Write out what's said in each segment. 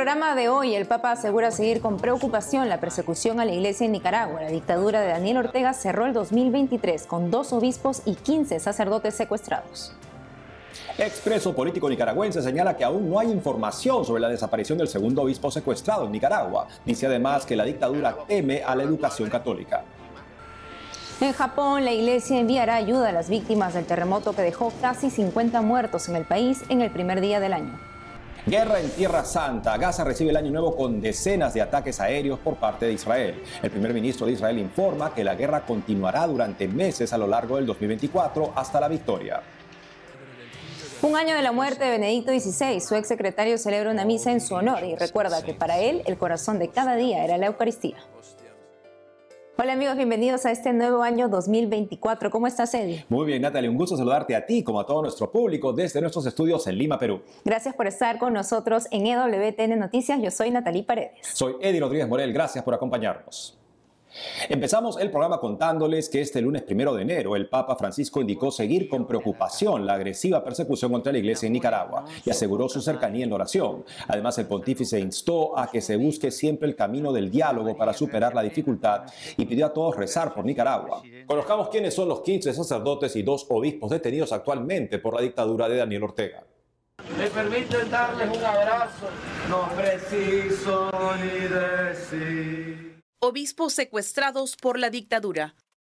programa de hoy, el Papa asegura seguir con preocupación la persecución a la iglesia en Nicaragua. La dictadura de Daniel Ortega cerró el 2023 con dos obispos y 15 sacerdotes secuestrados. Expreso político nicaragüense señala que aún no hay información sobre la desaparición del segundo obispo secuestrado en Nicaragua. Dice además que la dictadura teme a la educación católica. En Japón, la iglesia enviará ayuda a las víctimas del terremoto que dejó casi 50 muertos en el país en el primer día del año. Guerra en Tierra Santa. Gaza recibe el año nuevo con decenas de ataques aéreos por parte de Israel. El primer ministro de Israel informa que la guerra continuará durante meses a lo largo del 2024 hasta la victoria. Un año de la muerte de Benedicto XVI, su exsecretario celebra una misa en su honor y recuerda que para él el corazón de cada día era la Eucaristía. Hola amigos, bienvenidos a este nuevo año 2024. ¿Cómo estás, Eddie? Muy bien, Natalie. Un gusto saludarte a ti como a todo nuestro público desde nuestros estudios en Lima, Perú. Gracias por estar con nosotros en EWTN Noticias. Yo soy Natalie Paredes. Soy Eddie Rodríguez Morel. Gracias por acompañarnos. Empezamos el programa contándoles que este lunes primero de enero el Papa Francisco indicó seguir con preocupación la agresiva persecución contra la iglesia en Nicaragua y aseguró su cercanía en oración. Además, el pontífice instó a que se busque siempre el camino del diálogo para superar la dificultad y pidió a todos rezar por Nicaragua. Conozcamos quiénes son los 15 sacerdotes y dos obispos detenidos actualmente por la dictadura de Daniel Ortega. Me permiten darles un abrazo, no preciso ni decir. Obispos secuestrados por la dictadura.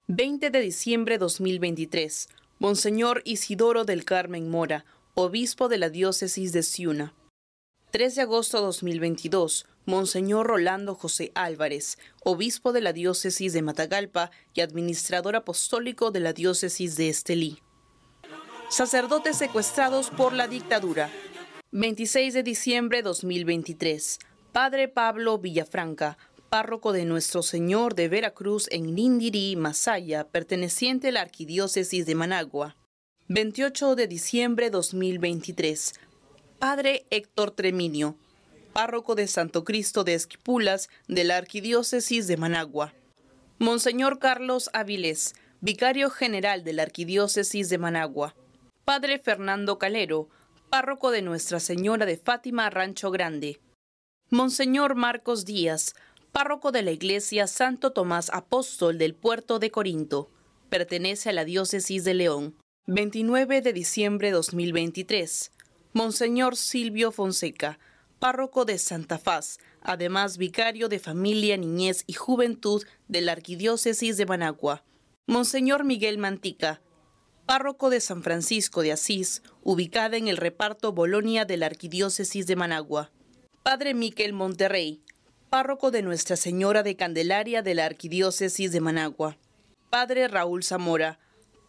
20 de diciembre 2023. Monseñor Isidoro del Carmen Mora, obispo de la diócesis de Ciuna. 3 de agosto 2022. Monseñor Rolando José Álvarez, obispo de la diócesis de Matagalpa y administrador apostólico de la diócesis de Estelí. Sacerdotes secuestrados por la dictadura. 26 de diciembre 2023. Padre Pablo Villafranca, párroco de Nuestro Señor de Veracruz en Nindirí, Masaya, perteneciente a la Arquidiócesis de Managua. 28 de diciembre 2023. Padre Héctor Treminio, párroco de Santo Cristo de Esquipulas de la Arquidiócesis de Managua. Monseñor Carlos Avilés, vicario general de la Arquidiócesis de Managua. Padre Fernando Calero, párroco de Nuestra Señora de Fátima Rancho Grande. Monseñor Marcos Díaz, párroco de la iglesia Santo Tomás Apóstol del puerto de Corinto. Pertenece a la diócesis de León. 29 de diciembre 2023. Monseñor Silvio Fonseca, párroco de Santa Faz, además vicario de familia, niñez y juventud de la arquidiócesis de Managua. Monseñor Miguel Mantica, párroco de San Francisco de Asís, ubicada en el reparto Bolonia de la arquidiócesis de Managua. Padre Miquel Monterrey, párroco de Nuestra Señora de Candelaria de la Arquidiócesis de Managua. Padre Raúl Zamora,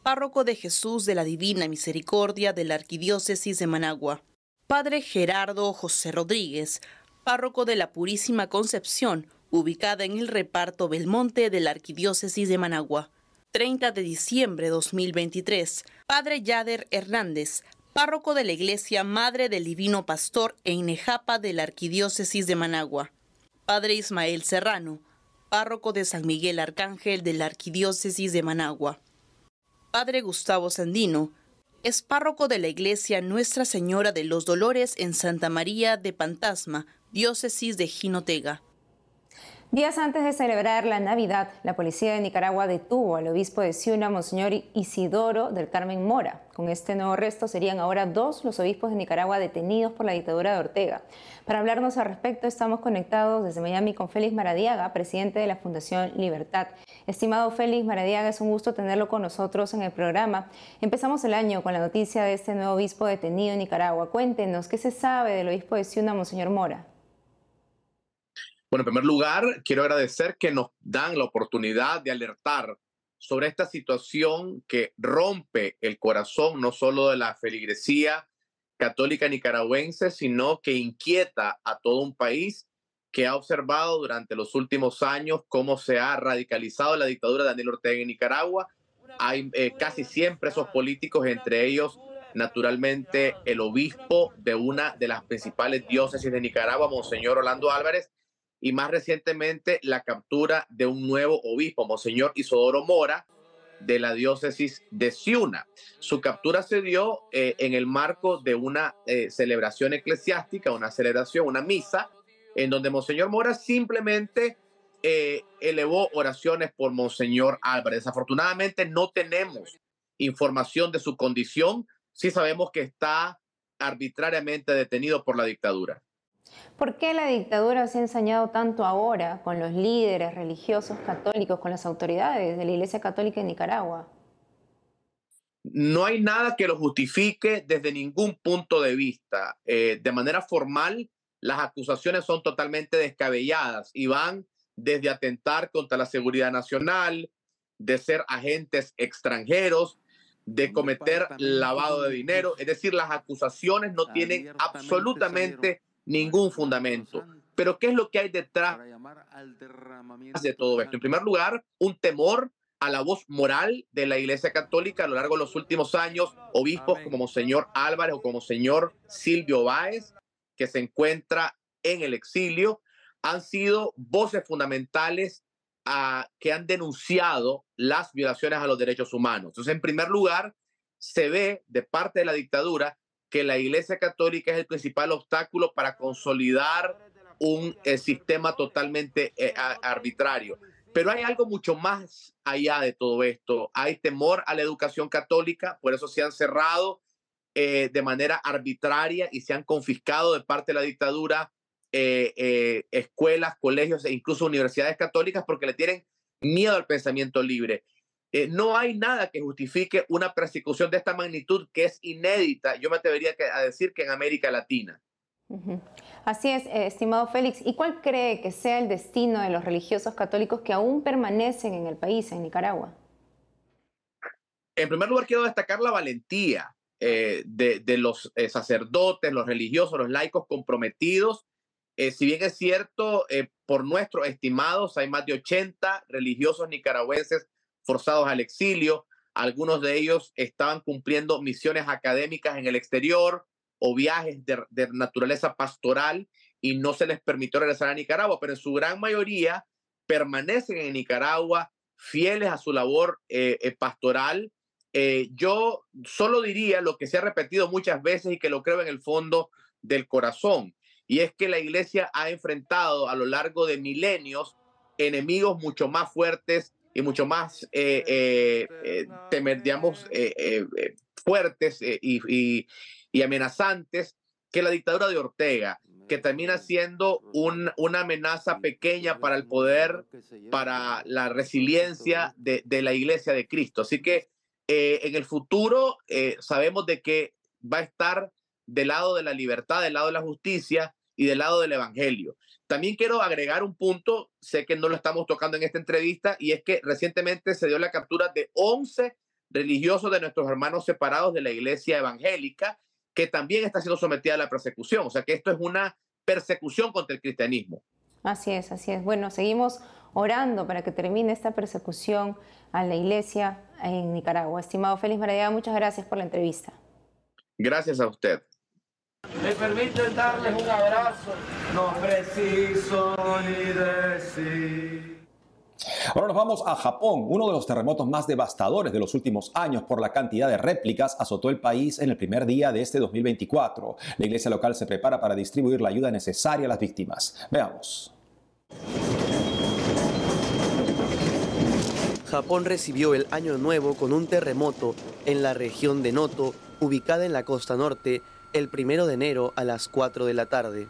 párroco de Jesús de la Divina Misericordia de la Arquidiócesis de Managua. Padre Gerardo José Rodríguez, párroco de la Purísima Concepción, ubicada en el reparto Belmonte de la Arquidiócesis de Managua. 30 de diciembre de 2023. Padre Yader Hernández, párroco de la Iglesia Madre del Divino Pastor en Nejapa de la Arquidiócesis de Managua. Padre Ismael Serrano, párroco de San Miguel Arcángel de la Arquidiócesis de Managua. Padre Gustavo Sandino, es párroco de la iglesia Nuestra Señora de los Dolores en Santa María de Pantasma, diócesis de Jinotega. Días antes de celebrar la Navidad, la policía de Nicaragua detuvo al obispo de Ciuna, Monseñor Isidoro del Carmen Mora. Con este nuevo arresto serían ahora dos los obispos de Nicaragua detenidos por la dictadura de Ortega. Para hablarnos al respecto, estamos conectados desde Miami con Félix Maradiaga, presidente de la Fundación Libertad. Estimado Félix Maradiaga, es un gusto tenerlo con nosotros en el programa. Empezamos el año con la noticia de este nuevo obispo detenido en Nicaragua. Cuéntenos, ¿qué se sabe del obispo de Ciuna, Monseñor Mora? Bueno, en primer lugar, quiero agradecer que nos dan la oportunidad de alertar sobre esta situación que rompe el corazón no solo de la feligresía católica nicaragüense, sino que inquieta a todo un país que ha observado durante los últimos años cómo se ha radicalizado la dictadura de Daniel Ortega en Nicaragua. Hay eh, casi 100 presos políticos, entre ellos, naturalmente, el obispo de una de las principales diócesis de Nicaragua, Monseñor Orlando Álvarez, y más recientemente la captura de un nuevo obispo, Monseñor Isodoro Mora, de la diócesis de Ciuna. Su captura se dio eh, en el marco de una eh, celebración eclesiástica, una celebración, una misa en donde Monseñor Mora simplemente eh, elevó oraciones por Monseñor Álvarez. Desafortunadamente no tenemos información de su condición, sí sabemos que está arbitrariamente detenido por la dictadura. ¿Por qué la dictadura se ha ensañado tanto ahora con los líderes religiosos católicos, con las autoridades de la Iglesia Católica en Nicaragua? No hay nada que lo justifique desde ningún punto de vista. Eh, de manera formal, las acusaciones son totalmente descabelladas y van desde atentar contra la seguridad nacional, de ser agentes extranjeros, de cometer lavado de dinero. Es decir, las acusaciones no tienen absolutamente ningún fundamento. Pero ¿qué es lo que hay detrás de todo esto? En primer lugar, un temor a la voz moral de la Iglesia Católica a lo largo de los últimos años, obispos como Monseñor Álvarez o como Monseñor Silvio Báez, que se encuentra en el exilio, han sido voces fundamentales a, que han denunciado las violaciones a los derechos humanos. Entonces, en primer lugar, se ve de parte de la dictadura que la Iglesia Católica es el principal obstáculo para consolidar un eh, sistema totalmente eh, arbitrario. Pero hay algo mucho más allá de todo esto. Hay temor a la educación católica, por eso se han cerrado eh, de manera arbitraria y se han confiscado de parte de la dictadura escuelas, colegios e incluso universidades católicas porque le tienen miedo al pensamiento libre. Eh, no hay nada que justifique una persecución de esta magnitud que es inédita, yo me atrevería a decir que en América Latina. Así es, eh, estimado Félix. ¿Y cuál cree que sea el destino de los religiosos católicos que aún permanecen en el país, en Nicaragua? En primer lugar, quiero destacar la valentía eh, de, los sacerdotes, los religiosos, los laicos comprometidos. si bien es cierto, por nuestros estimados, hay más de 80 religiosos nicaragüenses forzados al exilio. Algunos de ellos estaban cumpliendo misiones académicas en el exterior o viajes de, naturaleza pastoral y no se les permitió regresar a Nicaragua, pero en su gran mayoría permanecen en Nicaragua fieles a su labor eh, eh, pastoral. Eh, yo solo diría lo que se ha repetido muchas veces y que lo creo en el fondo del corazón, y es que la iglesia ha enfrentado a lo largo de milenios enemigos mucho más fuertes y mucho más, eh, eh, eh temer, digamos, eh, fuertes y, y, amenazantes que la dictadura de Ortega, que termina siendo un, una amenaza pequeña para el poder, para la resiliencia de, de la iglesia de Cristo. Así que en el futuro sabemos de que va a estar del lado de la libertad, del lado de la justicia y del lado del evangelio. También quiero agregar un punto, sé que no lo estamos tocando en esta entrevista, y es que recientemente se dio la captura de 11 religiosos de nuestros hermanos separados de la iglesia evangélica, que también está siendo sometida a la persecución. O sea que esto es una persecución contra el cristianismo. Así es, así es. Bueno, seguimos orando para que termine esta persecución a la iglesia en Nicaragua. Estimado Félix Maradiaga, muchas gracias por la entrevista. Gracias a usted. Me permiten darles un abrazo, no preciso ni decir. Ahora nos vamos a Japón. Uno de los terremotos más devastadores de los últimos años por la cantidad de réplicas azotó el país en el primer día de este 2024. La iglesia local se prepara para distribuir la ayuda necesaria a las víctimas. Veamos. Japón recibió el año nuevo con un terremoto en la región de Noto, ubicada en la costa norte, el primero de enero a las 4 de la tarde.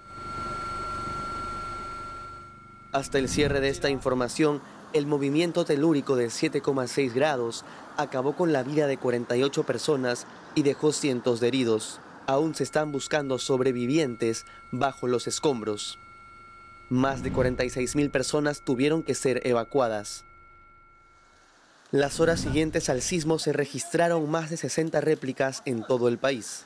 Hasta el cierre de esta información, el movimiento telúrico de 7,6 grados acabó con la vida de 48 personas y dejó cientos de heridos. Aún se están buscando sobrevivientes bajo los escombros. Más de 46 mil personas tuvieron que ser evacuadas. Las horas siguientes al sismo se registraron más de 60 réplicas en todo el país.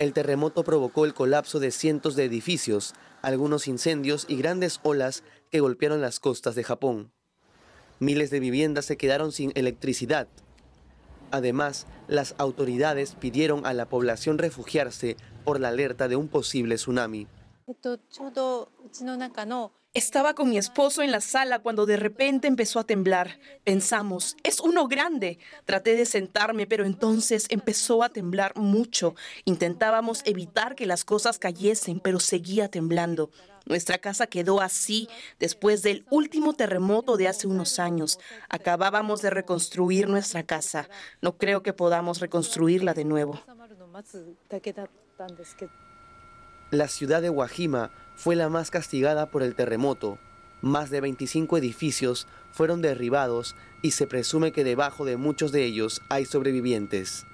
El terremoto provocó el colapso de cientos de edificios, algunos incendios y grandes olas que golpearon las costas de Japón. Miles de viviendas se quedaron sin electricidad. Además, las autoridades pidieron a la población refugiarse por la alerta de un posible tsunami. Estaba con mi esposo en la sala cuando de repente empezó a temblar. Pensamos, es uno grande. Traté de sentarme, pero entonces empezó a temblar mucho. Intentábamos evitar que las cosas cayesen, pero seguía temblando. Nuestra casa quedó así después del último terremoto de hace unos años. Acabábamos de reconstruir nuestra casa. No creo que podamos reconstruirla de nuevo. La ciudad de Guajima fue la más castigada por el terremoto. Más de 25 edificios fueron derribados y se presume que debajo de muchos de ellos hay sobrevivientes.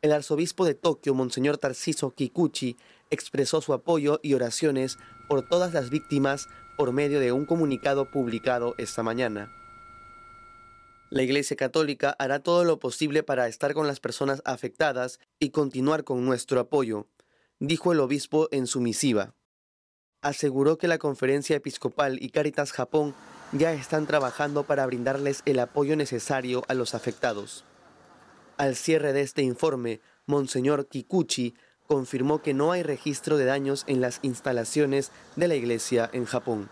El arzobispo de Tokio, Monseñor Tarciso Kikuchi, expresó su apoyo y oraciones por todas las víctimas por medio de un comunicado publicado esta mañana. La Iglesia Católica hará todo lo posible para estar con las personas afectadas y continuar con nuestro apoyo, dijo el obispo en su misiva aseguró que la Conferencia Episcopal y Caritas Japón ya están trabajando para brindarles el apoyo necesario a los afectados. Al cierre de este informe, Monseñor Kikuchi confirmó que no hay registro de daños en las instalaciones de la iglesia en Japón.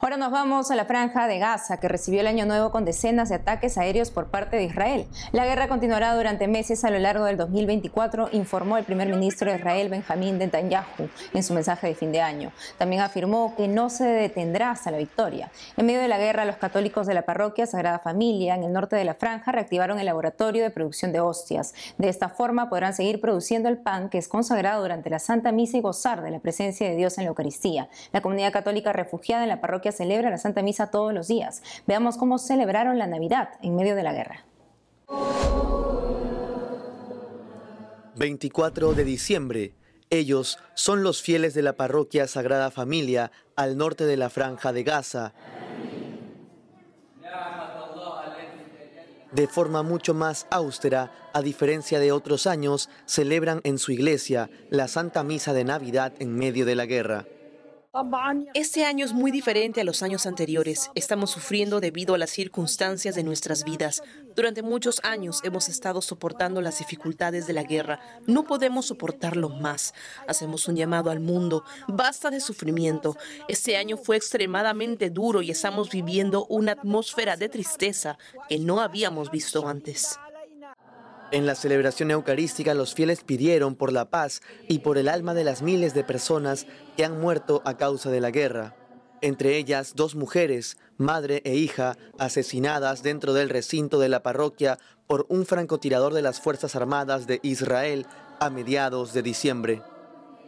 Ahora nos vamos a la franja de Gaza, que recibió el año nuevo con decenas de ataques aéreos por parte de Israel. La guerra continuará durante meses a lo largo del 2024, informó el primer ministro de Israel, Benjamín Netanyahu, en su mensaje de fin de año. También afirmó que no se detendrá hasta la victoria. En medio de la guerra, los católicos de la parroquia Sagrada Familia, en el norte de la franja, reactivaron el laboratorio de producción de hostias. De esta forma podrán seguir produciendo el pan que es consagrado durante la Santa Misa y gozar de la presencia de Dios en la Eucaristía. La comunidad católica refugiada en la parroquia celebra la Santa Misa todos los días. Veamos cómo celebraron la Navidad en medio de la guerra. 24 de diciembre. Ellos son los fieles de la parroquia Sagrada Familia al norte de la franja de Gaza. De forma mucho más austera, a diferencia de otros años, celebran en su iglesia la Santa Misa de Navidad en medio de la guerra. Este año es muy diferente a los años anteriores. Estamos sufriendo debido a las circunstancias de nuestras vidas. Durante muchos años hemos estado soportando las dificultades de la guerra. No podemos soportarlo más. Hacemos un llamado al mundo. Basta de sufrimiento. Este año fue extremadamente duro y estamos viviendo una atmósfera de tristeza que no habíamos visto antes. En la celebración eucarística los fieles pidieron por la paz y por el alma de las miles de personas que han muerto a causa de la guerra. Entre ellas dos mujeres, madre e hija, asesinadas dentro del recinto de la parroquia por un francotirador de las Fuerzas Armadas de Israel a mediados de diciembre.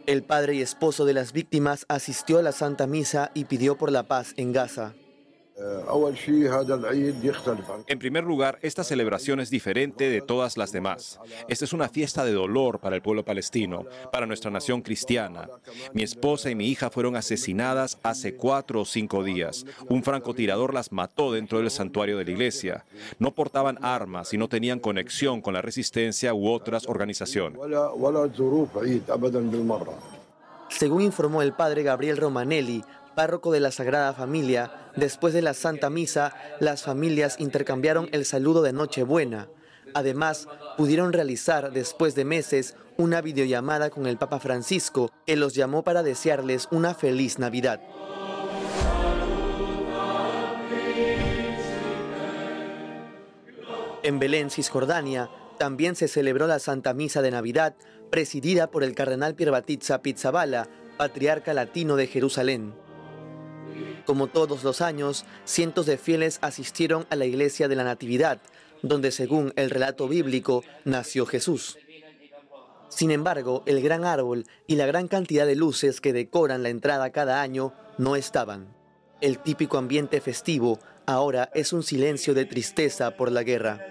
El padre y esposo de las víctimas asistió a la Santa Misa y pidió por la paz en Gaza. En primer lugar, esta celebración es diferente de todas las demás. Esta es una fiesta de dolor para el pueblo palestino, para nuestra nación cristiana. Mi esposa y mi hija fueron asesinadas hace cuatro o cinco días. Un francotirador las mató dentro del santuario de la iglesia. No portaban armas y no tenían conexión con la resistencia u otras organizaciones. Según informó el padre Gabriel Romanelli, párroco de la Sagrada Familia, después de la Santa Misa, las familias intercambiaron el saludo de Nochebuena. Además, pudieron realizar después de meses una videollamada con el Papa Francisco, que los llamó para desearles una feliz Navidad. En Belén, Cisjordania, también se celebró la Santa Misa de Navidad, presidida por el cardenal Pierbatizza Pizzabala, patriarca latino de Jerusalén. Como todos los años, cientos de fieles asistieron a la iglesia de la Natividad, donde según el relato bíblico nació Jesús. Sin embargo, el gran árbol y la gran cantidad de luces que decoran la entrada cada año no estaban. El típico ambiente festivo ahora es un silencio de tristeza por la guerra.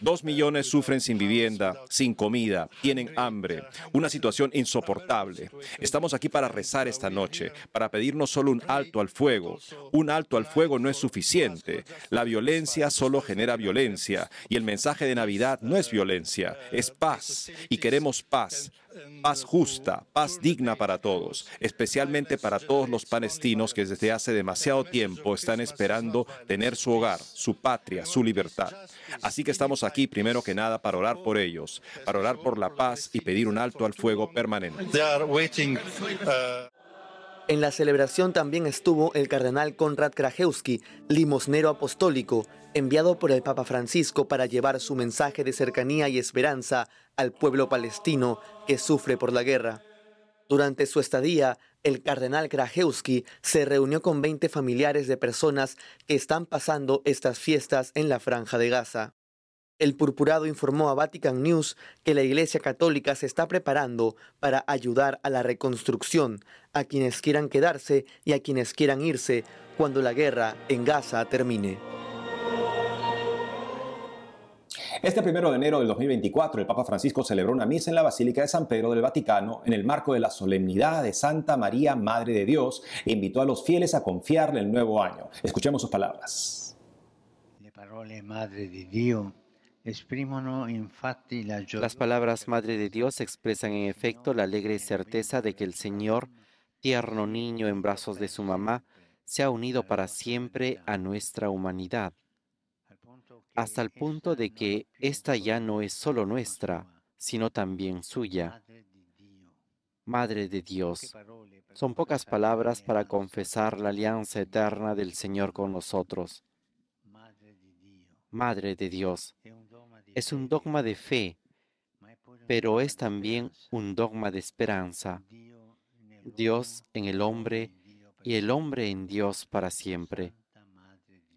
Dos millones sufren sin vivienda, sin comida, tienen hambre, una situación insoportable. Estamos aquí para rezar esta noche, para pedirnos solo un alto al fuego. Un alto al fuego no es suficiente. La violencia solo genera violencia y el mensaje de Navidad no es violencia, es paz. Y queremos paz, paz justa, paz digna para todos, especialmente para todos los palestinos que desde hace demasiado tiempo están esperando tener su hogar, su patria, su libertad. Así que estamos aquí primero que nada para orar por ellos, para orar por la paz y pedir un alto al fuego permanente. En la celebración también estuvo el cardenal Konrad Krajewski, limosnero apostólico, enviado por el Papa Francisco para llevar su mensaje de cercanía y esperanza al pueblo palestino que sufre por la guerra. Durante su estadía, el cardenal Krajewski se reunió con 20 familiares de personas que están pasando estas fiestas en la franja de Gaza. El purpurado informó a Vatican News que la Iglesia Católica se está preparando para ayudar a la reconstrucción, a quienes quieran quedarse y a quienes quieran irse cuando la guerra en Gaza termine. Este primero de enero del 2024, el Papa Francisco celebró una misa en la Basílica de San Pedro del Vaticano en el marco de la solemnidad de Santa María, Madre de Dios, e invitó a los fieles a confiarle el nuevo año. Escuchemos sus palabras. Madre de Dios las palabras Madre de Dios expresan en efecto la alegre certeza de que el Señor, tierno niño en brazos de su mamá, se ha unido para siempre a nuestra humanidad, hasta el punto de que esta ya no es solo nuestra, sino también suya. Madre de Dios, son pocas palabras para confesar la alianza eterna del Señor con nosotros. Madre de Dios, es un dogma de fe, pero es también un dogma de esperanza. Dios en el hombre y el hombre en Dios para siempre.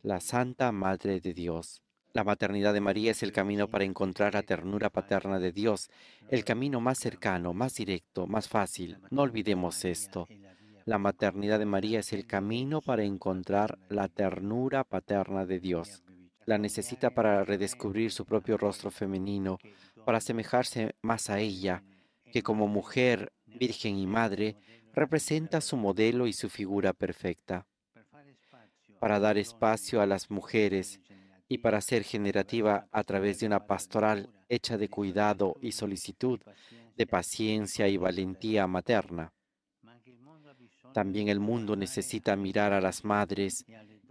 La Santa Madre de Dios. La maternidad de María es el camino para encontrar la ternura paterna de Dios, el camino más cercano, más directo, más fácil. No olvidemos esto. La maternidad de María es el camino para encontrar la ternura paterna de Dios la necesita para redescubrir su propio rostro femenino, para asemejarse más a ella, que como mujer, virgen y madre, representa su modelo y su figura perfecta. Para dar espacio a las mujeres y para ser generativa a través de una pastoral hecha de cuidado y solicitud, de paciencia y valentía materna. También el mundo necesita mirar a las madres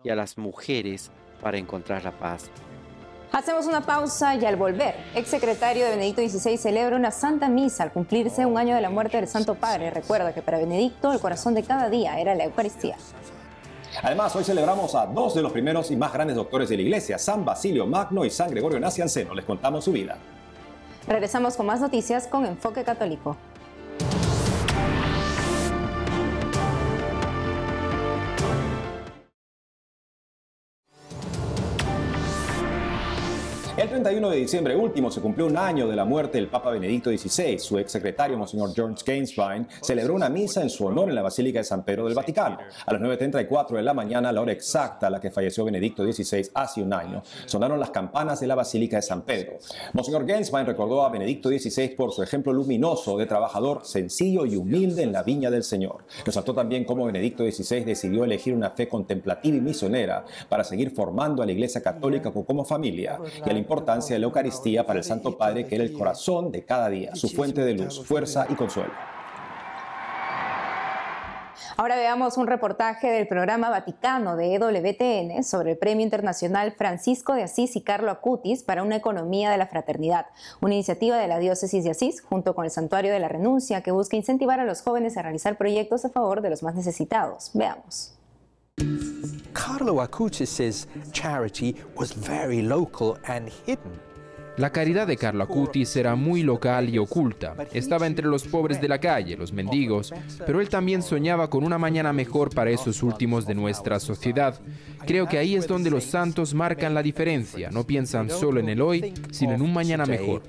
y a las mujeres para encontrar la paz. Hacemos una pausa y al volver, exsecretario de Benedicto XVI celebra una santa misa al cumplirse un año de la muerte del Santo Padre. Recuerda que para Benedicto el corazón de cada día era la Eucaristía. Además, hoy celebramos a dos de los primeros y más grandes doctores de la Iglesia, San Basilio Magno y San Gregorio Nacianceno. Les contamos su vida. Regresamos con más noticias con Enfoque Católico. 31 de diciembre último se cumplió un año de la muerte del Papa Benedicto XVI. Su ex secretario, Monseñor George Gainsborough, celebró una misa en su honor en la Basílica de San Pedro del Vaticano. A las 9.34 de la mañana, la hora exacta a la que falleció Benedicto XVI hace un año, sonaron las campanas de la Basílica de San Pedro. Monseñor Gainsborough recordó a Benedicto XVI por su ejemplo luminoso de trabajador sencillo y humilde en la viña del Señor. Resaltó también cómo Benedicto XVI decidió elegir una fe contemplativa y misionera para seguir formando a la Iglesia Católica como familia y al importancia de la Eucaristía para el Santo Padre, que era el corazón de cada día, su fuente de luz, fuerza y consuelo. Ahora veamos un reportaje del programa Vaticano de EWTN sobre el Premio Internacional Francisco de Asís y Carlo Acutis para una economía de la fraternidad, una iniciativa de la diócesis de Asís junto con el Santuario de la Renuncia que busca incentivar a los jóvenes a realizar proyectos a favor de los más necesitados. Veamos. Carlo Acutis' charity was very local and hidden. La caridad de Carlo Acutis era muy local y oculta. Estaba entre los pobres de la calle, los mendigos, pero él también soñaba con una mañana mejor para esos últimos de nuestra sociedad. Creo que ahí es donde los santos marcan la diferencia. No piensan solo en el hoy, sino en un mañana mejor.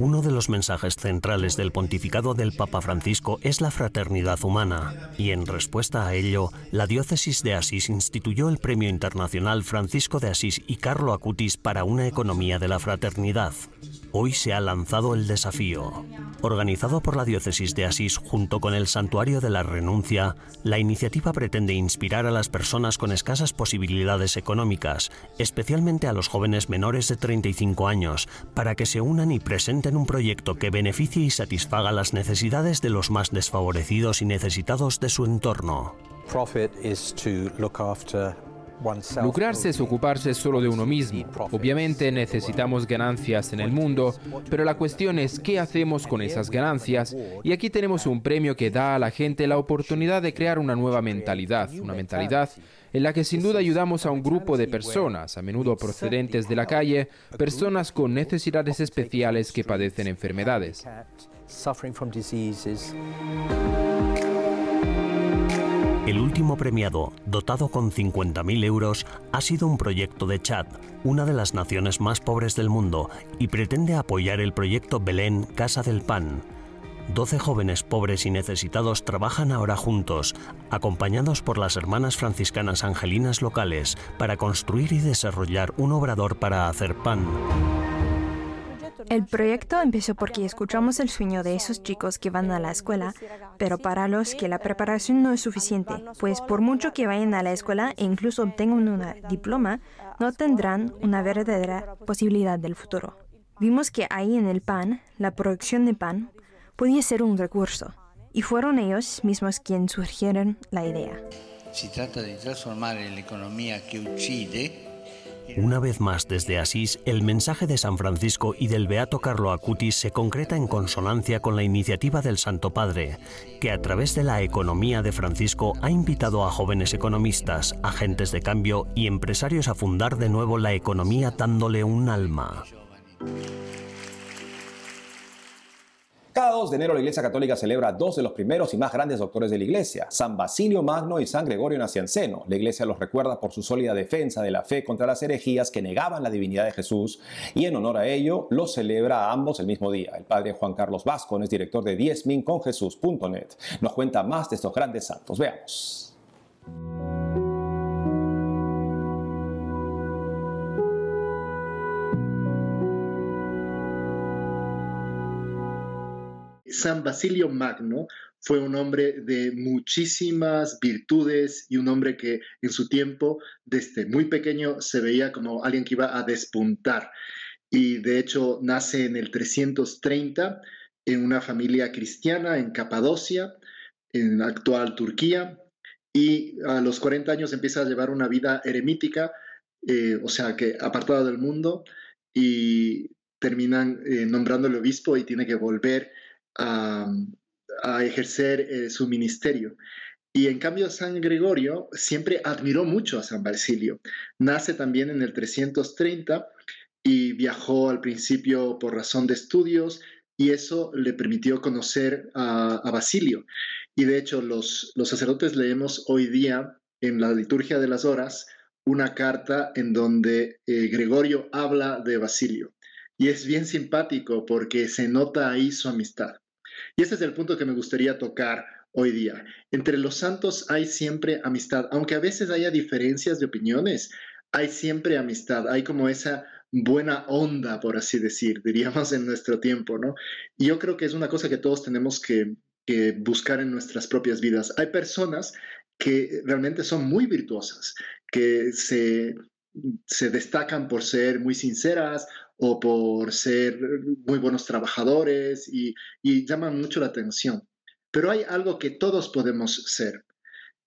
Uno de los mensajes centrales del pontificado del Papa Francisco es la fraternidad humana, y en respuesta a ello, la diócesis de Asís instituyó el Premio Internacional Francisco de Asís y Carlo Acutis para una economía de la fraternidad. hoy se ha lanzado el desafío. Organizado por la Diócesis de Asís junto con el Santuario de la Renuncia, la iniciativa pretende inspirar a las personas con escasas posibilidades económicas, especialmente a los jóvenes menores de 35 años, para que se unan y presenten un proyecto que beneficie y satisfaga las necesidades de los más desfavorecidos y necesitados de su entorno. Lucrarse es ocuparse solo de uno mismo. Obviamente necesitamos ganancias en el mundo, pero la cuestión es qué hacemos con esas ganancias. Y aquí tenemos un premio que da a la gente la oportunidad de crear una nueva mentalidad, una mentalidad en la que sin duda ayudamos a un grupo de personas, a menudo procedentes de la calle, personas con necesidades especiales que padecen enfermedades. El último premiado, dotado con 50.000 euros, ha sido un proyecto de Chad, una de las naciones más pobres del mundo, y pretende apoyar el proyecto Belén Casa del Pan. 12 jóvenes pobres y necesitados trabajan ahora juntos, acompañados por las hermanas franciscanas angelinas locales, para construir y desarrollar un obrador para hacer pan. El proyecto empezó porque escuchamos el sueño de esos chicos que van a la escuela, pero para los que la preparación no es suficiente, pues por mucho que vayan a la escuela e incluso obtengan un diploma, no tendrán una verdadera posibilidad del futuro. Vimos que ahí en el pan, la producción de pan, podía ser un recurso, y fueron ellos mismos quienes surgieron la idea. Se trata de transformar la economía que uccide una vez más desde Asís, el mensaje de San Francisco y del Beato Carlo Acutis se concreta en consonancia con la iniciativa del Santo Padre, que a través de la economía de Francisco ha invitado a jóvenes economistas, agentes de cambio y empresarios a fundar de nuevo la economía dándole un alma. Cada 2 de enero la Iglesia Católica celebra dos de los primeros y más grandes doctores de la Iglesia, San Basilio Magno y San Gregorio Nacianceno. La Iglesia los recuerda por su sólida defensa de la fe contra las herejías que negaban la divinidad de Jesús y en honor a ello los celebra a ambos el mismo día. El padre Juan Carlos Vasco es director de diezminconjesús.net. Nos cuenta más de estos grandes santos. Veamos. San Basilio Magno fue un hombre de muchísimas virtudes y un hombre que en su tiempo, desde muy pequeño, se veía como alguien que iba a despuntar. Y de hecho nace en el 330 en una familia cristiana en Capadocia, en la actual Turquía, y a los 40 años empieza a llevar una vida eremítica, eh, o sea que apartado del mundo, y terminan eh, nombrándole obispo y tiene que volver a, ejercer eh, su ministerio. Y en cambio San Gregorio siempre admiró mucho a San Basilio. Nace también en el 330 y viajó al principio por razón de estudios y eso le permitió conocer a, Basilio. Y de hecho los, los sacerdotes leemos hoy día en la liturgia de las horas una carta en donde eh, Gregorio habla de Basilio. Y es bien simpático porque se nota ahí su amistad. Y ese es el punto que me gustaría tocar hoy día. Entre los santos hay siempre amistad, aunque a veces haya diferencias de opiniones, hay siempre amistad, hay como esa buena onda, por así decir, diríamos en nuestro tiempo, ¿no? Y yo creo que es una cosa que todos tenemos que, buscar en nuestras propias vidas. Hay personas que realmente son muy virtuosas, que se, se destacan por ser muy sinceras o por ser muy buenos trabajadores y, llaman mucho la atención. Pero hay algo que todos podemos ser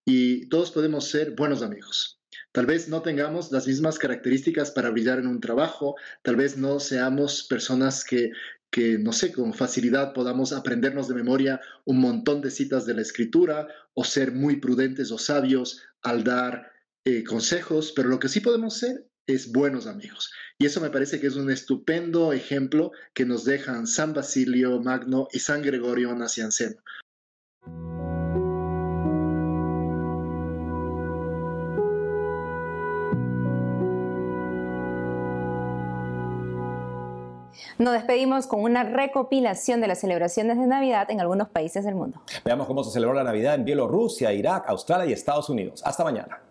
y todos podemos ser buenos amigos. Tal vez no tengamos las mismas características para brillar en un trabajo, tal vez no seamos personas que, que, no sé, con facilidad podamos aprendernos de memoria un montón de citas de la escritura o ser muy prudentes o sabios al dar eh, consejos, pero lo que sí podemos ser es buenos amigos. Y eso me parece que es un estupendo ejemplo que nos dejan San Basilio Magno y San Gregorio Nacianceno. Nos despedimos con una recopilación de las celebraciones de Navidad en algunos países del mundo. Veamos cómo se celebró la Navidad en Bielorrusia, Irak, Australia y Estados Unidos. Hasta mañana.